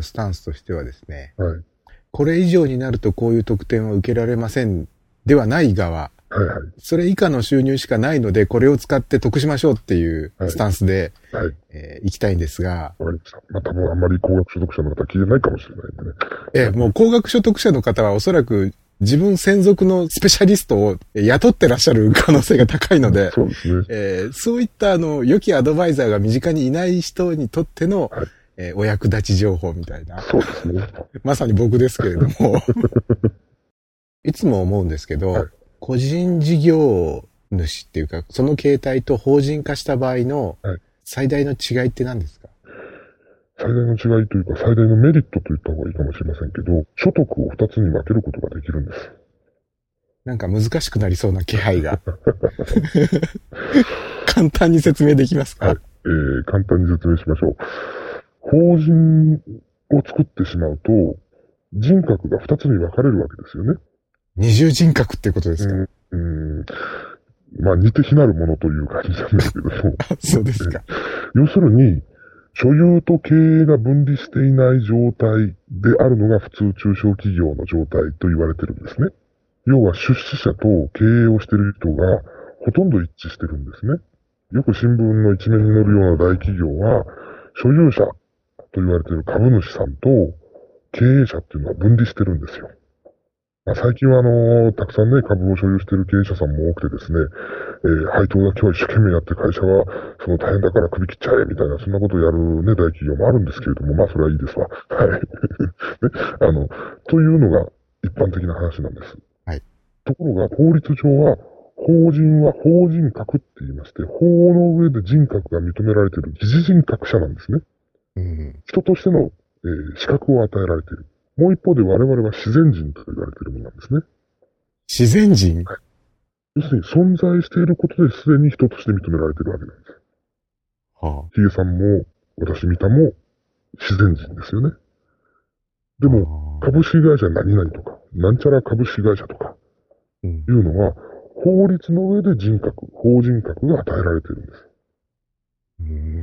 のスタンスとしてはですね、はい。これ以上になるとこういう特典は受けられませんではない側、はいはい。それ以下の収入しかないので、これを使って得しましょうっていうはいスタンスで、はい。えー行きたいんですが、ました。まあ多分あんまり高額所得者の方は聞いてないかもしれないんでね。えーもう高額所得者の方はおそらく自分専属のスペシャリストを雇ってらっしゃる可能性が高いので、そうですね。えーそういったあの、良きアドバイザーが身近にいない人にとっての、はいえーお役立ち情報みたいな、そうですね。まさに僕ですけれども、いつも思うんですけど、はい個人事業主っていうか、その形態と法人化した場合のはい最大の違いって何ですか？最大の違いというか、最大のメリットと言った方がいいかもしれませんけど、所得を二つに分けることができるんです。なんか難しくなりそうな気配が。簡単に説明できますか、はいえー、簡単に説明しましょう。法人を作ってしまうと、人格が二つに分かれるわけですよね。二重人格っていうことですか、うん、うんまあ似て非なるものという感じなんですけども、そうですか。要するに、所有と経営が分離していない状態であるのが普通中小企業の状態と言われてるんですね。要は出資者と経営をしている人がほとんど一致してるんですね。よく新聞の一面に載るような大企業は、所有者と言われている株主さんと経営者っていうのは分離してるんですよ。まあ、最近はあのたくさんね、株を所有している経営者さんも多くてですね、えー配当だけは一生懸命やって会社はその大変だから首切っちゃえみたいな、そんなことをやるね、大企業もあるんですけれども、まあそれはいいですわ。はい。ね、あの、というのが一般的な話なんです。はい。ところが法律上は、法人は法人格って言いまして、法の上で人格が認められている疑似人格者なんですね。うん、人としての、えー資格を与えられている。もう一方で我々は自然人と言われているものなんですね。自然人？要するに存在していることですでに人として認められているわけなんです。はヒゲさんも、私見たも、自然人ですよね。であも、株式会社何々とか、なんちゃら株式会社とか、うんいうのは、法律の上で人格、法人格が与えられているんです。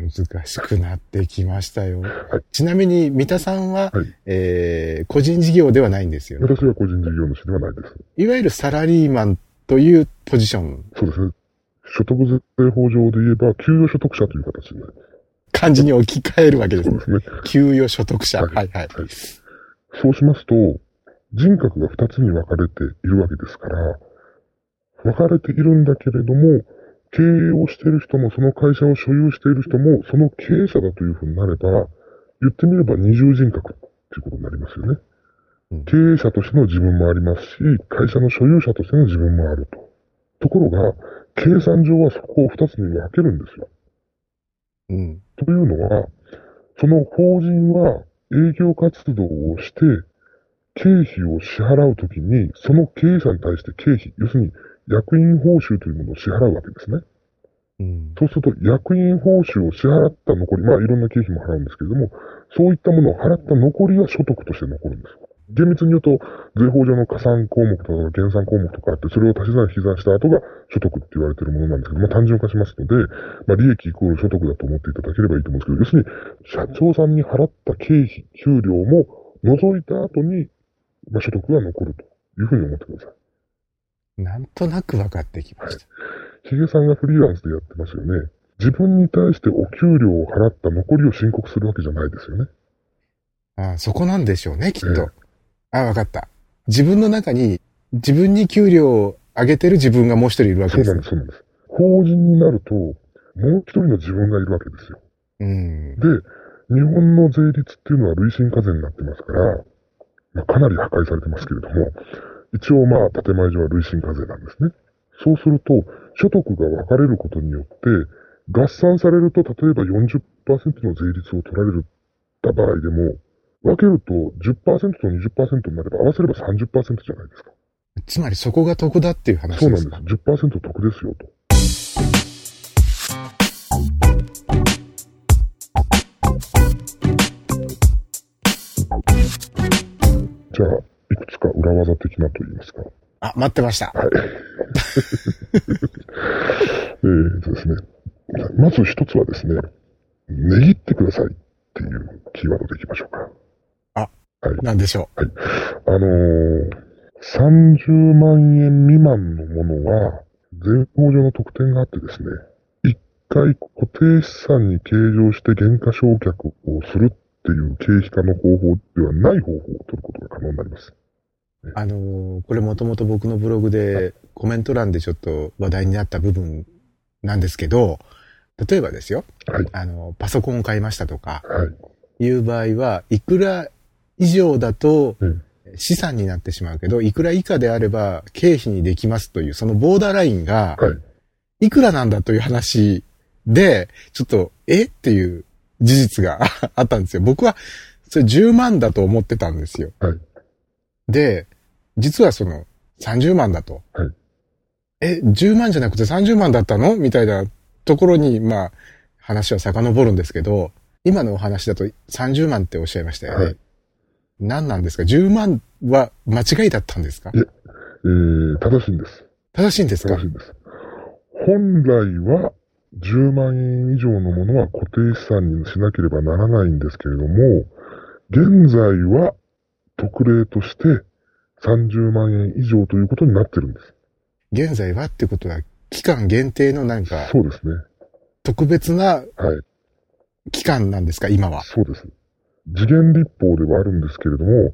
うん難しくなってきましたよ。いちなみに、三田さんは、はいえー個人事業ではないんですよね。私は個人事業主ではないです。いわゆるサラリーマンというポジション、そうですね。所得税法上で言えば、給与所得者という形になります。漢字に置き換えるわけですね。そうですね。給与所得者。ははいいはい。そうしますと、人格が二つに分かれているわけですから、分かれているんだけれども、経営をしている人も、その会社を所有している人も、その経営者だというふうになれば、言ってみれば二重人格っていうことになりますよね。うん経営者としての自分もありますし、会社の所有者としての自分もあると。ところが、計算上はそこを二つに分けるんですよ。うん。というのは、その法人は営業活動をして、経費を支払うときに、その経営者に対して経費、要するに役員報酬というものを支払うわけですね。うん。そうすると、役員報酬を支払った残り、まあいろんな経費も払うんですけれども、そういったものを払った残りは所得として残るんです。厳密に言うと、税法上の加算項目とか減算項目とかあって、それを足し算引き算した後が所得って言われているものなんですけど、まあ単純化しますので、まあ利益イコール所得だと思っていただければいいと思うんですけど、要するに、社長さんに払った経費、給料も除いた後に、まあ所得が残るというふうに思ってください。なんとなく分かってきました。ヒゲさんがフリーランスでやってますよね。自分に対してお給料を払った残りを申告するわけじゃないですよね。ああそこなんでしょうね、きっと。えああ、分かった。自分の中に、自分に給料を上げてる自分がもう一人いるわけですねそうなんです、そうなんです。法人になると、もう一人の自分がいるわけですよ。うん。で、日本の税率っていうのは累進課税になってますから、まあ、かなり破壊されてますけれども、一応まあ、建前上は累進課税なんですね。そうすると、所得が分かれることによって、合算されると、例えば40%の税率を取られるた場合でも、分けると10%と20%になれば、合わせれば30%じゃないですか。つまりそこが得だっていう話そうですか？なんです。10%得ですよと。じゃあ、裏技的なと言いますか。あ、待ってました。はい。えーとですね。まず一つはですね、値切ってくださいっていうキーワードでいきましょうか。なんでしょあのー、30万円未満のものは、税法上の特典があってですね、一回固定資産に計上して減価償却をするっていう経費化の方法ではない方法を取ることが可能になります。う。あのーこれもともと僕のブログでコメント欄でちょっと話題になった部分なんですけど、例えばですよ、はい。あの、パソコンを買いましたとか、はい。いう場合は、いくら以上だとうん資産になってしまうけど、いくら以下であれば経費にできますという、そのボーダーラインが、はい。いくらなんだという話で、ちょっと、え？っていう事実が あったんですよ。僕は、それ10万だと思ってたんですよ。はいで、実はその30万だと。はいえ、10万じゃなくて30万だったの？みたいなところに、まあ、話は遡るんですけど、今のお話だと30万っておっしゃいましたよね。はい何なんですか ?10 万は間違いだったんですか？いええー、正しいんです。正しいんですか？正しいんです。本来は10万円以上のものは固定資産にしなければならないんですけれども、現在は特例として30万円以上ということになってるんです。現在はってことは、期間限定のなんか、そうですね。特別なはい。期間なんですか今は？そうです。次元立法ではあるんですけれども、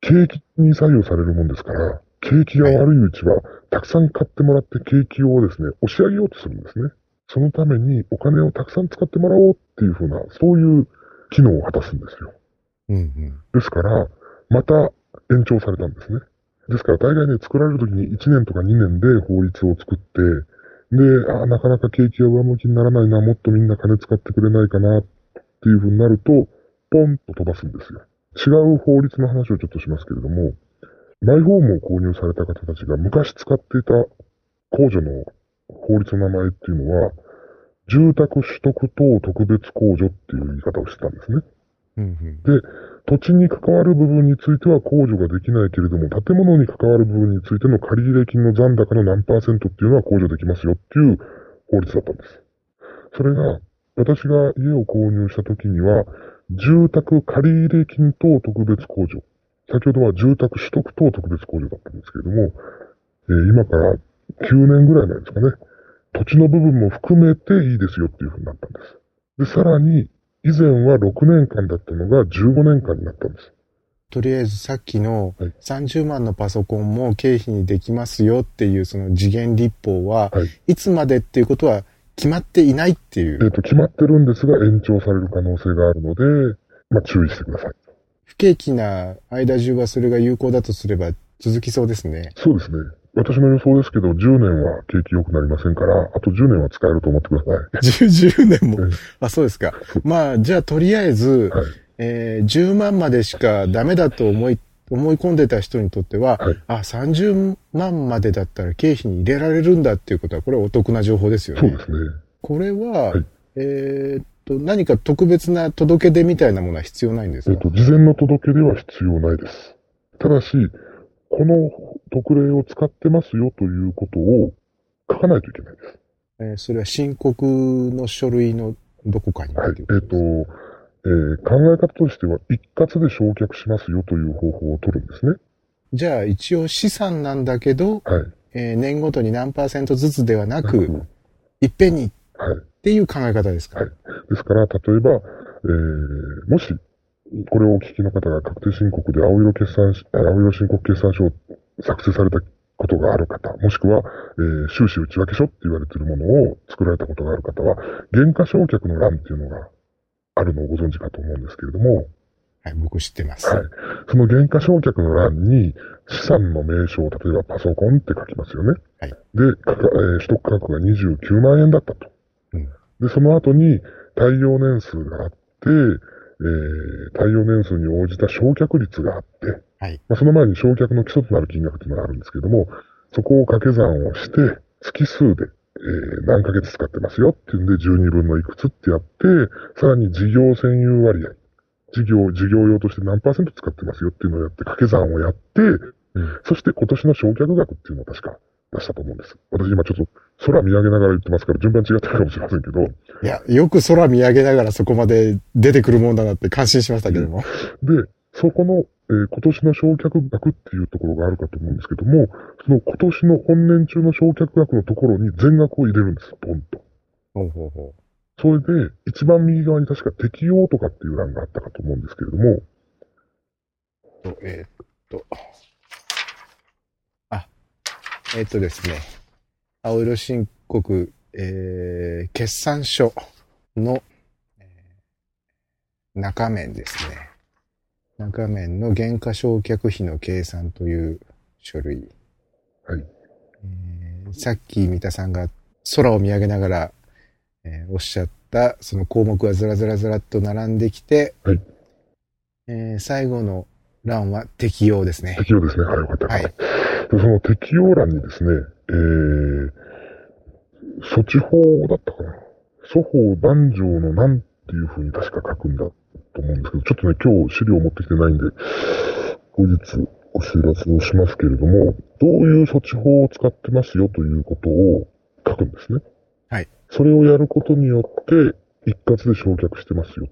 景気に左右されるもんですから、景気が悪いうちは、たくさん買ってもらって景気をですね、押し上げようとするんですね。そのためにお金をたくさん使ってもらおうっていうふうな、そういう機能を果たすんですよ。うんうん。ですから、また延長されたんですね。ですから、大概ね、作られるときに1年とか2年で法律を作って、で、あなかなか景気が上向きにならないな、もっとみんな金使ってくれないかな、っていうふうになると、ポンと飛ばすんですよ。違う法律の話をちょっとしますけれども、マイホームを購入された方たちが昔使っていた控除の法律の名前っていうのは、住宅取得等特別控除っていう言い方をしてたんですね。うんうん。土地に関わる部分については控除ができないけれども、建物に関わる部分についての借入金の残高の何パーセントっていうのは控除できますよっていう法律だったんです。それが、私が家を購入した時には、住宅借入金等特別控除。先ほどは住宅取得等特別控除だったんですけれども、えー今から9年ぐらい前ですかね。土地の部分も含めていいですよっていうふうになったんです。で、さらに、以前は6年間だったのが15年間になったんです。とりあえずさっきのはい30万のパソコンも経費にできますよっていうその次元立法は、はいいつまでっていうことは決まっていないっていえっ、う、と、決まってるんですが、延長される可能性があるので、まあ、注意してください。不景気な間中はそれが有効だとすれば続きそうですね。そうですね。私の予想ですけど、10年は景気良くなりませんから、あと10年は使えると思ってください。10, 10年も？うん。あ、そうですか。まあ、じゃあとりあえず、はい。えー10万までしかダメだと思い、思い込んでた人にとっては、はいあ、30万までだったら経費に入れられるんだっていうことは、これはお得な情報ですよね。そうですね。これは、はいえーっと、何か特別な届け出みたいなものは必要ないんですか、えっ、と、事前の届け出は必要ないです。ただし、この特例を使ってますよということを書かないといけないです。えーそれは申告の書類のどこかにはい。えっ、うことえー考え方としては、一括で償却しますよという方法を取るんですね。じゃあ一応資産なんだけど、はい。えー年ごとに何パーセントずつではなうく、んいっぺんにっはい。ていう考え方ですか、はいですから、例えば、えー、もし、これをお聞きの方が確定申告で青色決算青色申告決算書を作成されたことがある方、もしくは、えー収支内訳書って言われているものを作られたことがある方は、減価償却の欄っていうのがあるのをご存知かと思うんですけれども、はい、僕知ってます。はい。その減価償却の欄に資産の名称、例えばパソコンって書きますよね。はいで、えー取得価格が29万円だったと。うんで、その後に耐用年数があって、えー耐用年数に応じた償却率があって、はいまあ、その前に償却の基礎となる金額というのがあるんですけれども、そこを掛け算をして、月数で、えー何ヶ月使ってますよっていうんで12分のいくつってやって、さらに事業占有割合、事業、事業用として何パーセント使ってますよっていうのをやって、掛け算をやって、うんそして今年の償却額っていうのを確か出したと思うんです。私今ちょっと空見上げながら言ってますから順番違ってるかもしれませんけど、いや、よく空見上げながらそこまで出てくるもんだなって感心しましたけども。で、そこの、えー今年の焼却額っていうところがあるかと思うんですけども、その今年の本年中の焼却額のところに全額を入れるんです、ポンと。ほうほうほそれで、一番右側に確か適用とかっていう欄があったかと思うんですけれども、えーっと。あ、えーっとですね。青色申告、えー、決算書の、えー中面ですね。中面の原価償却費の計算という書類。はい。えーさっき三田さんが空を見上げながら、えーおっしゃったその項目がずらずらずらっと並んできて、はいえー最後の欄は適用ですね。適用ですね。はい、よかった。はい。でその適用欄にですね、えー、措置法だったかな。粗法男女のなんていう風に確か書くんだと思うんですけど、ちょっとね、今日資料持ってきてないんで、後日お知らせをしますけれども、どういう措置法を使ってますよということを書くんですね。はい。それをやることによって、一括で焼却してますよ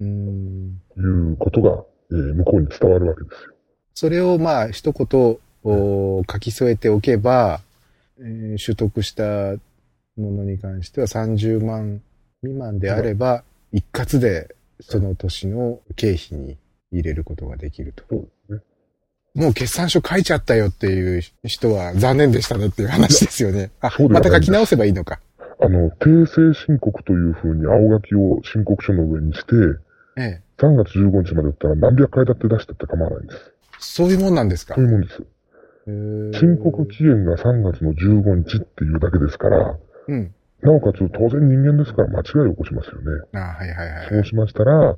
うーんということが、えー向こうに伝わるわけですよ。それをまあ一言お書き添えておけば、えー取得したものに関しては30万未満であれば、一括でその年の経費に入れることができると。そうですね。もう決算書書いちゃったよっていう人は残念でしたねっていう話ですよね。あまた書き直せばいいのか。あの、訂正申告という風に青書きを申告書の上にして、ええ。3月15日までだったら何百回だって出してって構わないんです。そういうもんなんですか？そういうもんです。申告期限が3月の15日っていうだけですから、うん。なおかつ当然人間ですから間違いを起こしますよね。あはいはいはい。そうしましたら、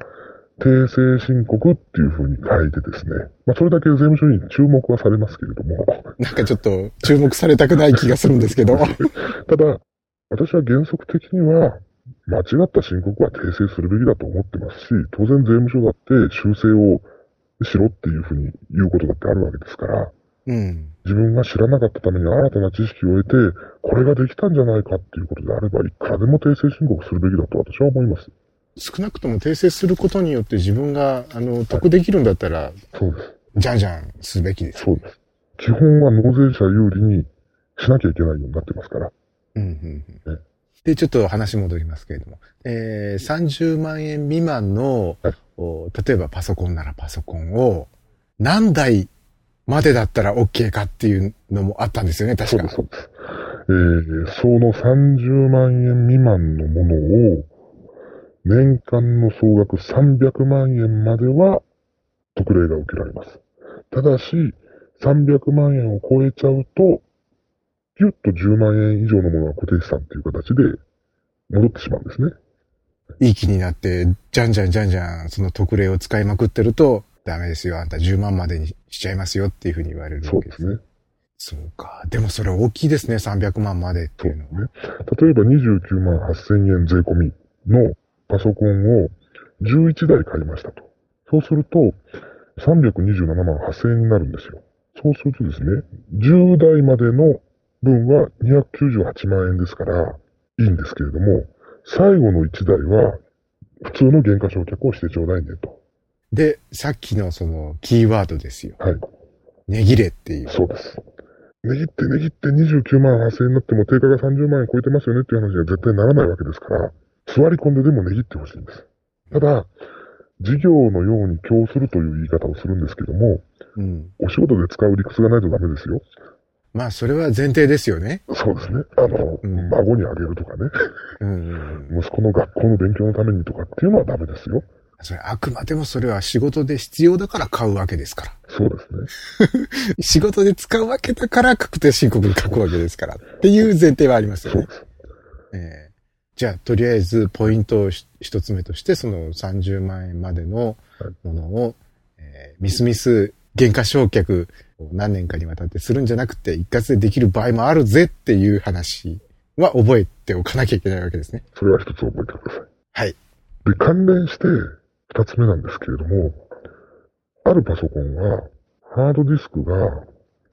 訂正申告っていう風に書いてですね、まあそれだけ税務署に注目はされますけれども、なんかちょっと注目されたくない気がするんですけど。ただ、私は原則的には、間違った申告は訂正するべきだと思ってますし、当然税務署だって修正をしろっていうふうに言うことだってあるわけですから、うん。自分が知らなかったために新たな知識を得て、これができたんじゃないかっていうことであれば、いくらでも訂正申告するべきだと私は思います。少なくとも訂正することによって自分が、あの、得できるんだったら、そうです。じゃんじゃんすべきです。そうです。基本は納税者有利にしなきゃいけないようになってますから。うんうんうんで、ちょっと話戻りますけれども、えー、30万円未満の、はいお例えばパソコンならパソコンを何台までだったら OK かっていうのもあったんですよね、確かそうです、。そうです。えー、その30万円未満のものを、年間の総額300万円までは特例が受けられます。ただし、300万円を超えちゃうと、ギュッと10万円以上のものは固定資産という形で戻ってしまうんですね。いい気になって、じゃんじゃんじゃんじゃん、その特例を使いまくってると、ダメですよ、あんた10万までにしちゃいますよっていうふうに言われるわけです。そうですね。そうか。でもそれ大きいですね、300万までっていうのは。例えば29万8000円税込みのパソコンを11台買いましたと。そうすると、327万8000円になるんですよ。そうするとですね、10台までの分は298万円ですから、いいんですけれども、最後の1台は、普通の原価償却をしてちょうだいねと。で、さっきのそのキーワードですよ。はい。値切れっていう。そうです。値切って値切って29万8000円になっても定価が30万円超えてますよねっていう話には絶対ならないわけですから、座り込んででも値切ってほしいんです。ただ、事業のように供するという言い方をするんですけども、うん。お仕事で使う理屈がないとダメですよ。まあ、それは前提ですよね。そうですね。あの、うん孫にあげるとかね、うん。息子の学校の勉強のためにとかっていうのはダメですよ。それあくまでもそれは仕事で必要だから買うわけですから。そうですね。仕事で使うわけだから確定申告に書くわけですから。っていう前提はありますよね。えーじゃあ、とりあえずポイントをし一つ目として、その30万円までのものを、えーミスミス原価償却を何年かにわたってするんじゃなくて、一括でできる場合もあるぜっていう話は覚えておかなきゃいけないわけですね。それは一つ覚えてください。はい。で、関連して二つ目なんですけれども、あるパソコンは、ハードディスクが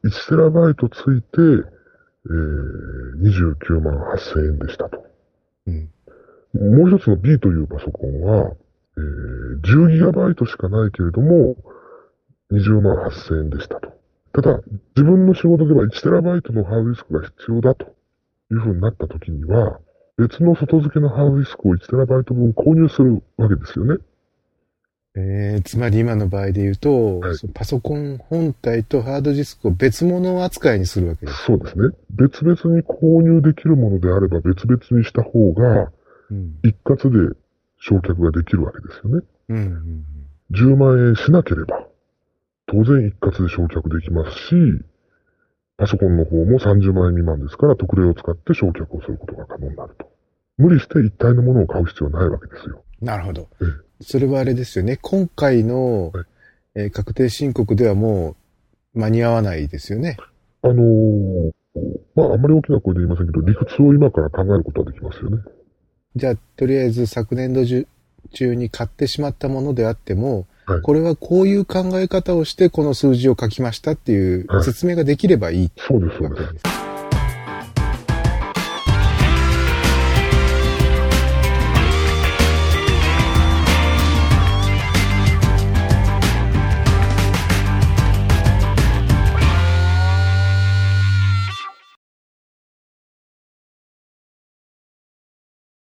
1テラバイトついてえー、29万8000円でしたと。うん。もう一つの B というパソコンは、えー、10イトしかないけれども、20万8000円でしたと。ただ、自分の仕事では 1TB のハードディスクが必要だというふうになった時には、別の外付けのハードディスクを 1TB 分購入するわけですよね。えー、つまり今の場合で言うと、はいパソコン本体とハードディスクを別物扱いにするわけです。そうですね。別々に購入できるものであれば別々にした方が、うん。一括で焼却ができるわけですよね。うんうんうん。10万円しなければ、当然一括で焼却できますし、パソコンの方も30万円未満ですから特例を使って焼却をすることが可能になると。無理して一体のものを買う必要はないわけですよ。なるほどえ。それはあれですよね。今回の、はいえー確定申告ではもう間に合わないですよね。あのーまああんまり大きな声で言いませんけど、理屈を今から考えることはできますよね。じゃあ、とりあえず昨年度中中に買ってしまったものであっても、はいこれはこういう考え方をしてこの数字を書きましたっていうはい説明ができればいいそうです、そう。です。